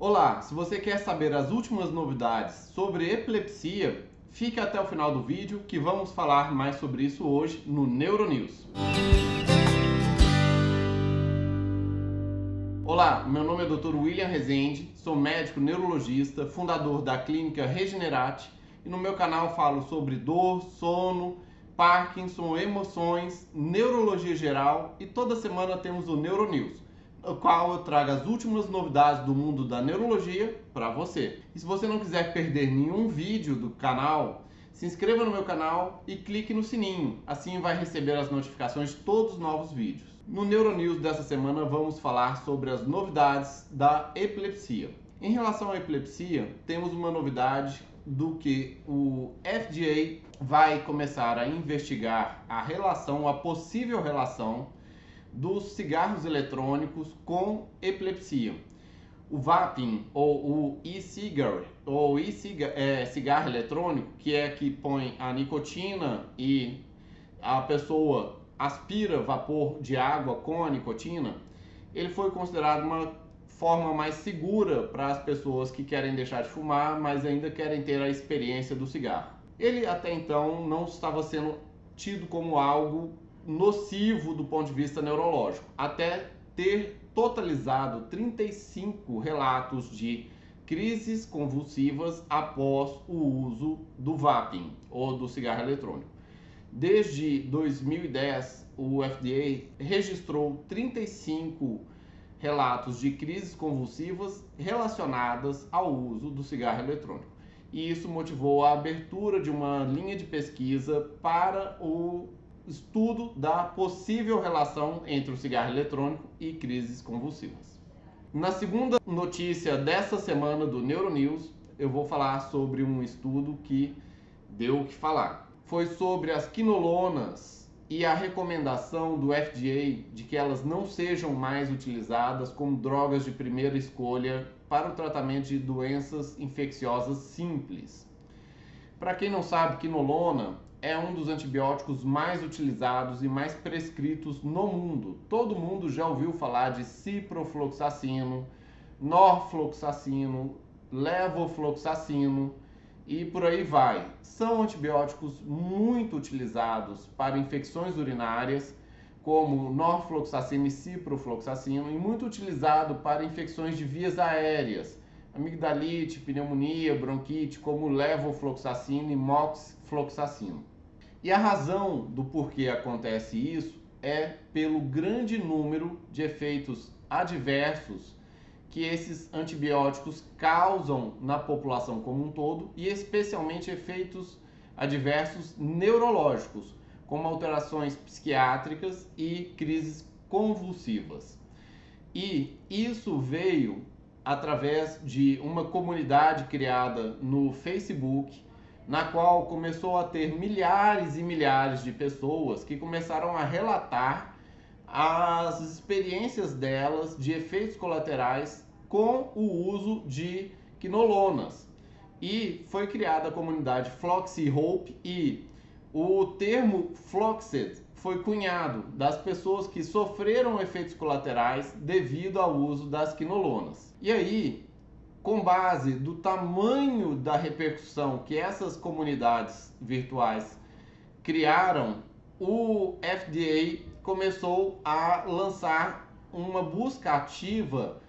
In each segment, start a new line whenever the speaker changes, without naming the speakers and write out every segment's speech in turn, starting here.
Olá, se você quer saber as últimas novidades sobre epilepsia, fique até o final do vídeo que vamos falar mais sobre isso hoje no Neuronews. Olá, meu nome é Dr. William Rezende, sou médico neurologista, fundador da clínica Regenerate e no meu canal falo sobre dor, sono, Parkinson, emoções, neurologia geral e toda semana temos o Neuronews no qual eu trago as últimas novidades do mundo da neurologia para você. E se você não quiser perder nenhum vídeo do canal, se inscreva no meu canal e clique no sininho, assim vai receber as notificações de todos os novos vídeos. No Neuronews dessa semana vamos falar sobre as novidades da epilepsia. Em relação à epilepsia, temos uma novidade do que o FDA vai começar a investigar a relação, a possível relação dos cigarros eletrônicos com epilepsia. O vaping ou o e-cigar ou e-cigarro é, cigarro eletrônico, que é que põe a nicotina e a pessoa aspira vapor de água com a nicotina, ele foi considerado uma forma mais segura para as pessoas que querem deixar de fumar, mas ainda querem ter a experiência do cigarro. Ele até então não estava sendo tido como algo nocivo do ponto de vista neurológico, até ter totalizado 35 relatos de crises convulsivas após o uso do vaping ou do cigarro eletrônico. Desde 2010, o FDA registrou 35 relatos de crises convulsivas relacionadas ao uso do cigarro eletrônico. E isso motivou a abertura de uma linha de pesquisa para o estudo da possível relação entre o cigarro eletrônico e crises convulsivas. Na segunda notícia dessa semana do Neuronews, eu vou falar sobre um estudo que deu o que falar. Foi sobre as quinolonas e a recomendação do FDA de que elas não sejam mais utilizadas como drogas de primeira escolha para o tratamento de doenças infecciosas simples. Para quem não sabe, quinolona é um dos antibióticos mais utilizados e mais prescritos no mundo. Todo mundo já ouviu falar de ciprofloxacino, norfloxacino, levofloxacino e por aí vai. São antibióticos muito utilizados para infecções urinárias, como norfloxacino e ciprofloxacino, e muito utilizado para infecções de vias aéreas, amigdalite, pneumonia, bronquite, como levofloxacino e moxifloxacino. E a razão do porquê acontece isso é pelo grande número de efeitos adversos que esses antibióticos causam na população como um todo e especialmente efeitos adversos neurológicos, como alterações psiquiátricas e crises convulsivas. E isso veio através de uma comunidade criada no Facebook, na qual começou a ter milhares e milhares de pessoas que começaram a relatar as experiências delas de efeitos colaterais com o uso de quinolonas. E foi criada a comunidade Floxy Hope e o termo Floxed foi cunhado das pessoas que sofreram efeitos colaterais devido ao uso das quinolonas. E aí, com base do tamanho da repercussão que essas comunidades virtuais criaram, o FDA começou a lançar uma busca ativa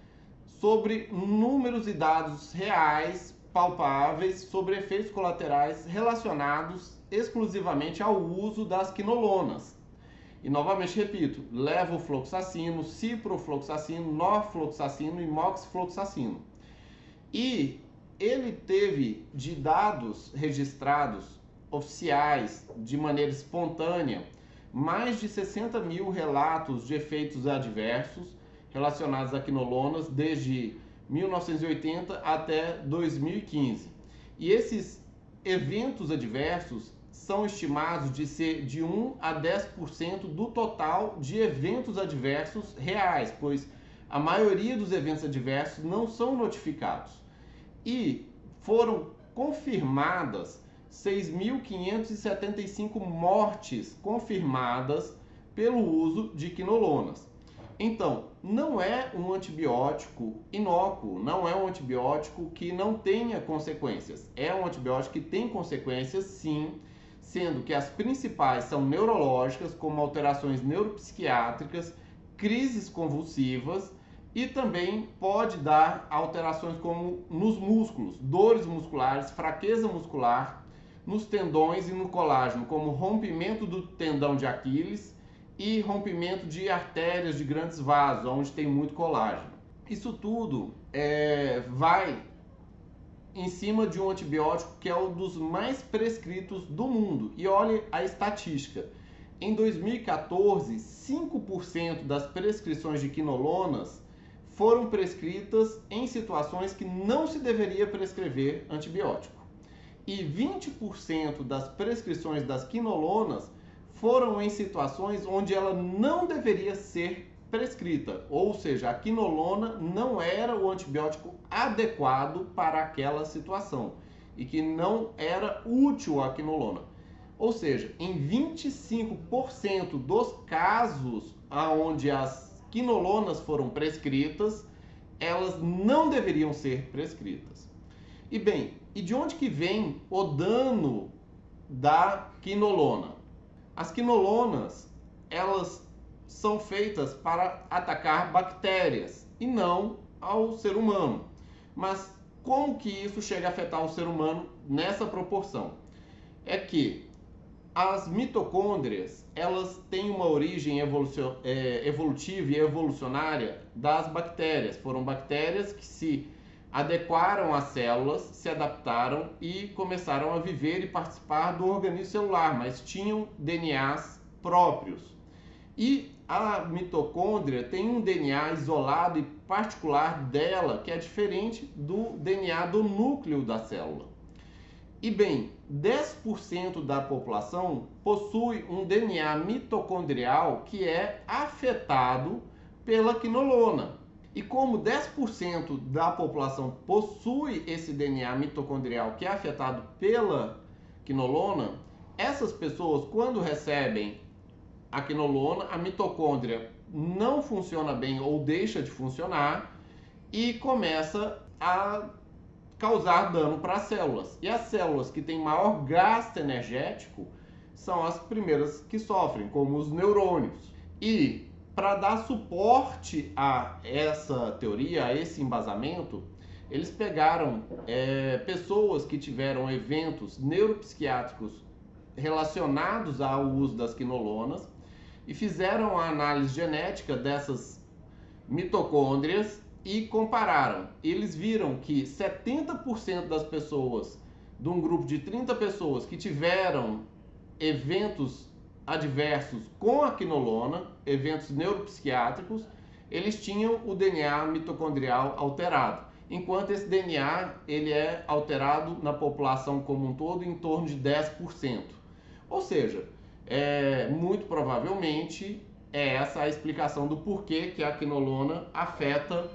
sobre números e dados reais, palpáveis, sobre efeitos colaterais relacionados exclusivamente ao uso das quinolonas. E novamente repito, levofloxacino, ciprofloxacino, norfloxacino e moxifloxacino. E ele teve de dados registrados oficiais de maneira espontânea mais de 60 mil relatos de efeitos adversos relacionados a quinolonas desde 1980 até 2015. E esses eventos adversos são estimados de ser de 1 a 10% do total de eventos adversos reais, pois a maioria dos eventos adversos não são notificados. E foram confirmadas 6.575 mortes confirmadas pelo uso de quinolonas. Então, não é um antibiótico inócuo, não é um antibiótico que não tenha consequências. É um antibiótico que tem consequências, sim, sendo que as principais são neurológicas, como alterações neuropsiquiátricas, crises convulsivas e também pode dar alterações como nos músculos, dores musculares, fraqueza muscular, nos tendões e no colágeno, como rompimento do tendão de Aquiles e rompimento de artérias de grandes vasos, onde tem muito colágeno. Isso tudo é, vai em cima de um antibiótico que é um dos mais prescritos do mundo. E olhe a estatística. Em 2014, 5% das prescrições de quinolonas foram prescritas em situações que não se deveria prescrever antibiótico. E 20% das prescrições das quinolonas foram em situações onde ela não deveria ser prescrita, ou seja, a quinolona não era o antibiótico adequado para aquela situação e que não era útil a quinolona. Ou seja, em 25% dos casos onde as quinolonas foram prescritas, elas não deveriam ser prescritas. E bem, e de onde que vem o dano da quinolona? As quinolonas, elas são feitas para atacar bactérias e não ao ser humano. Mas como que isso chega a afetar o ser humano nessa proporção? É que as mitocôndrias elas têm uma origem é, evolutiva e evolucionária das bactérias. Foram bactérias que se adequaram às células, se adaptaram e começaram a viver e participar do organismo celular, mas tinham DNAs próprios. E a mitocôndria tem um DNA isolado e particular dela, que é diferente do DNA do núcleo da célula. E bem, 10% da população possui um DNA mitocondrial que é afetado pela quinolona. E como 10% da população possui esse DNA mitocondrial que é afetado pela quinolona, essas pessoas, quando recebem a quinolona, a mitocôndria não funciona bem ou deixa de funcionar e começa a causar dano para as células. E as células que têm maior gasto energético são as primeiras que sofrem, como os neurônios. E para dar suporte a essa teoria, a esse embasamento, eles pegaram é, pessoas que tiveram eventos neuropsiquiátricos relacionados ao uso das quinolonas e fizeram a análise genética dessas mitocôndrias e compararam. Eles viram que 70% das pessoas, de um grupo de 30 pessoas que tiveram eventos adversos com a quinolona, eventos neuropsiquiátricos, eles tinham o DNA mitocondrial alterado. Enquanto esse DNA ele é alterado na população como um todo em torno de 10%. Ou seja, é, muito provavelmente é essa a explicação do porquê que a quinolona afeta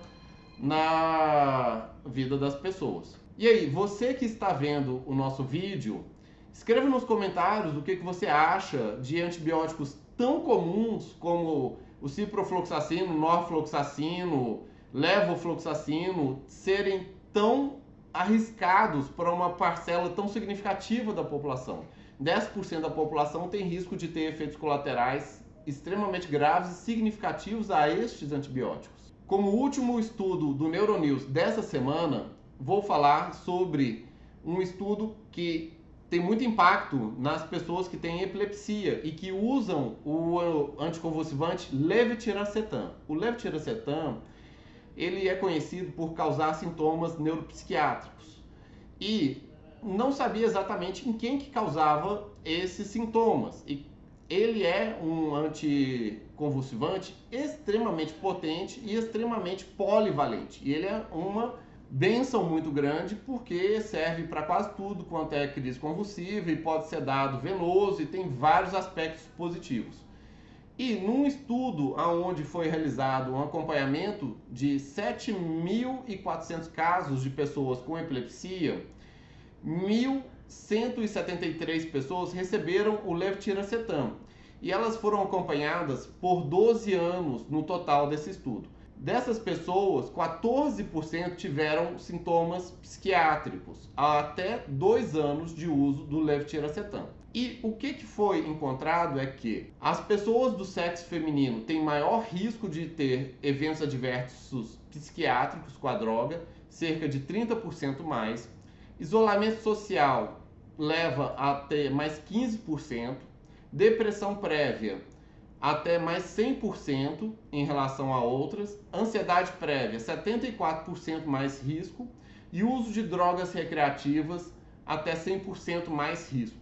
na vida das pessoas. E aí, você que está vendo o nosso vídeo, escreva nos comentários o que, você acha de antibióticos tão comuns como o ciprofloxacino, norfloxacino, levofloxacino serem tão arriscados para uma parcela tão significativa da população. 10% da população tem risco de ter efeitos colaterais extremamente graves e significativos a estes antibióticos. Como último estudo do Neuronews dessa semana, vou falar sobre um estudo que tem muito impacto nas pessoas que têm epilepsia e que usam o anticonvulsivante levetiracetam. O levetiracetam, ele é conhecido por causar sintomas neuropsiquiátricos. E não sabia exatamente em quem que causava esses sintomas. E ele é um anticonvulsivante extremamente potente e extremamente polivalente. E ele é uma benção muito grande porque serve para quase tudo quanto é crise convulsiva e pode ser dado venoso e tem vários aspectos positivos. E num estudo onde foi realizado um acompanhamento de 7.400 casos de pessoas com epilepsia, 1.173 pessoas receberam o levetiracetam e elas foram acompanhadas por 12 anos no total desse estudo. Dessas pessoas, 14% tiveram sintomas psiquiátricos até dois anos de uso do levetiracetam. E o que, que foi encontrado é que as pessoas do sexo feminino têm maior risco de ter eventos adversos psiquiátricos com a droga, cerca de 30% mais. Isolamento social leva a ter mais 15%. Depressão prévia até mais 100% em relação a outras, ansiedade prévia 74% mais risco e uso de drogas recreativas até 100% mais risco.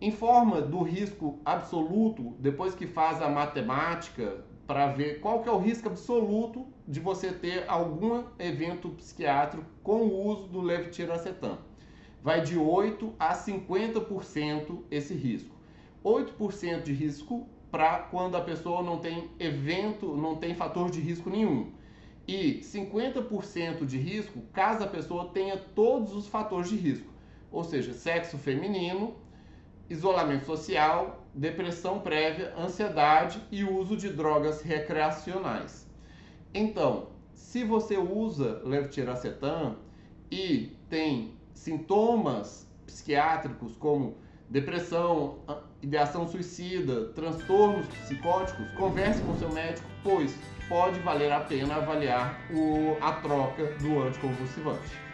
Em forma do risco absoluto, depois que faz a matemática para ver qual que é o risco absoluto de você ter algum evento psiquiátrico com o uso do levetiracetam. Vai de 8 a 50% esse risco. 8% de risco para quando a pessoa não tem evento, não tem fator de risco nenhum. E 50% de risco caso a pessoa tenha todos os fatores de risco, ou seja, sexo feminino, isolamento social, depressão prévia, ansiedade e uso de drogas recreacionais. Então, se você usa levetiracetam e tem sintomas psiquiátricos como depressão, ideação suicida, transtornos psicóticos, converse com seu médico, pois pode valer a pena avaliar o, a troca do anticonvulsivante.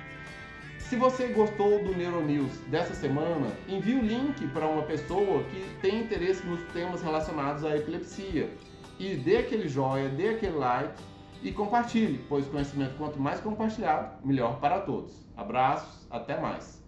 Se você gostou do Neuronews dessa semana, envie o link para uma pessoa que tem interesse nos temas relacionados à epilepsia e dê aquele joia, dê aquele like e compartilhe, pois conhecimento quanto mais compartilhado, melhor para todos. Abraços, até mais.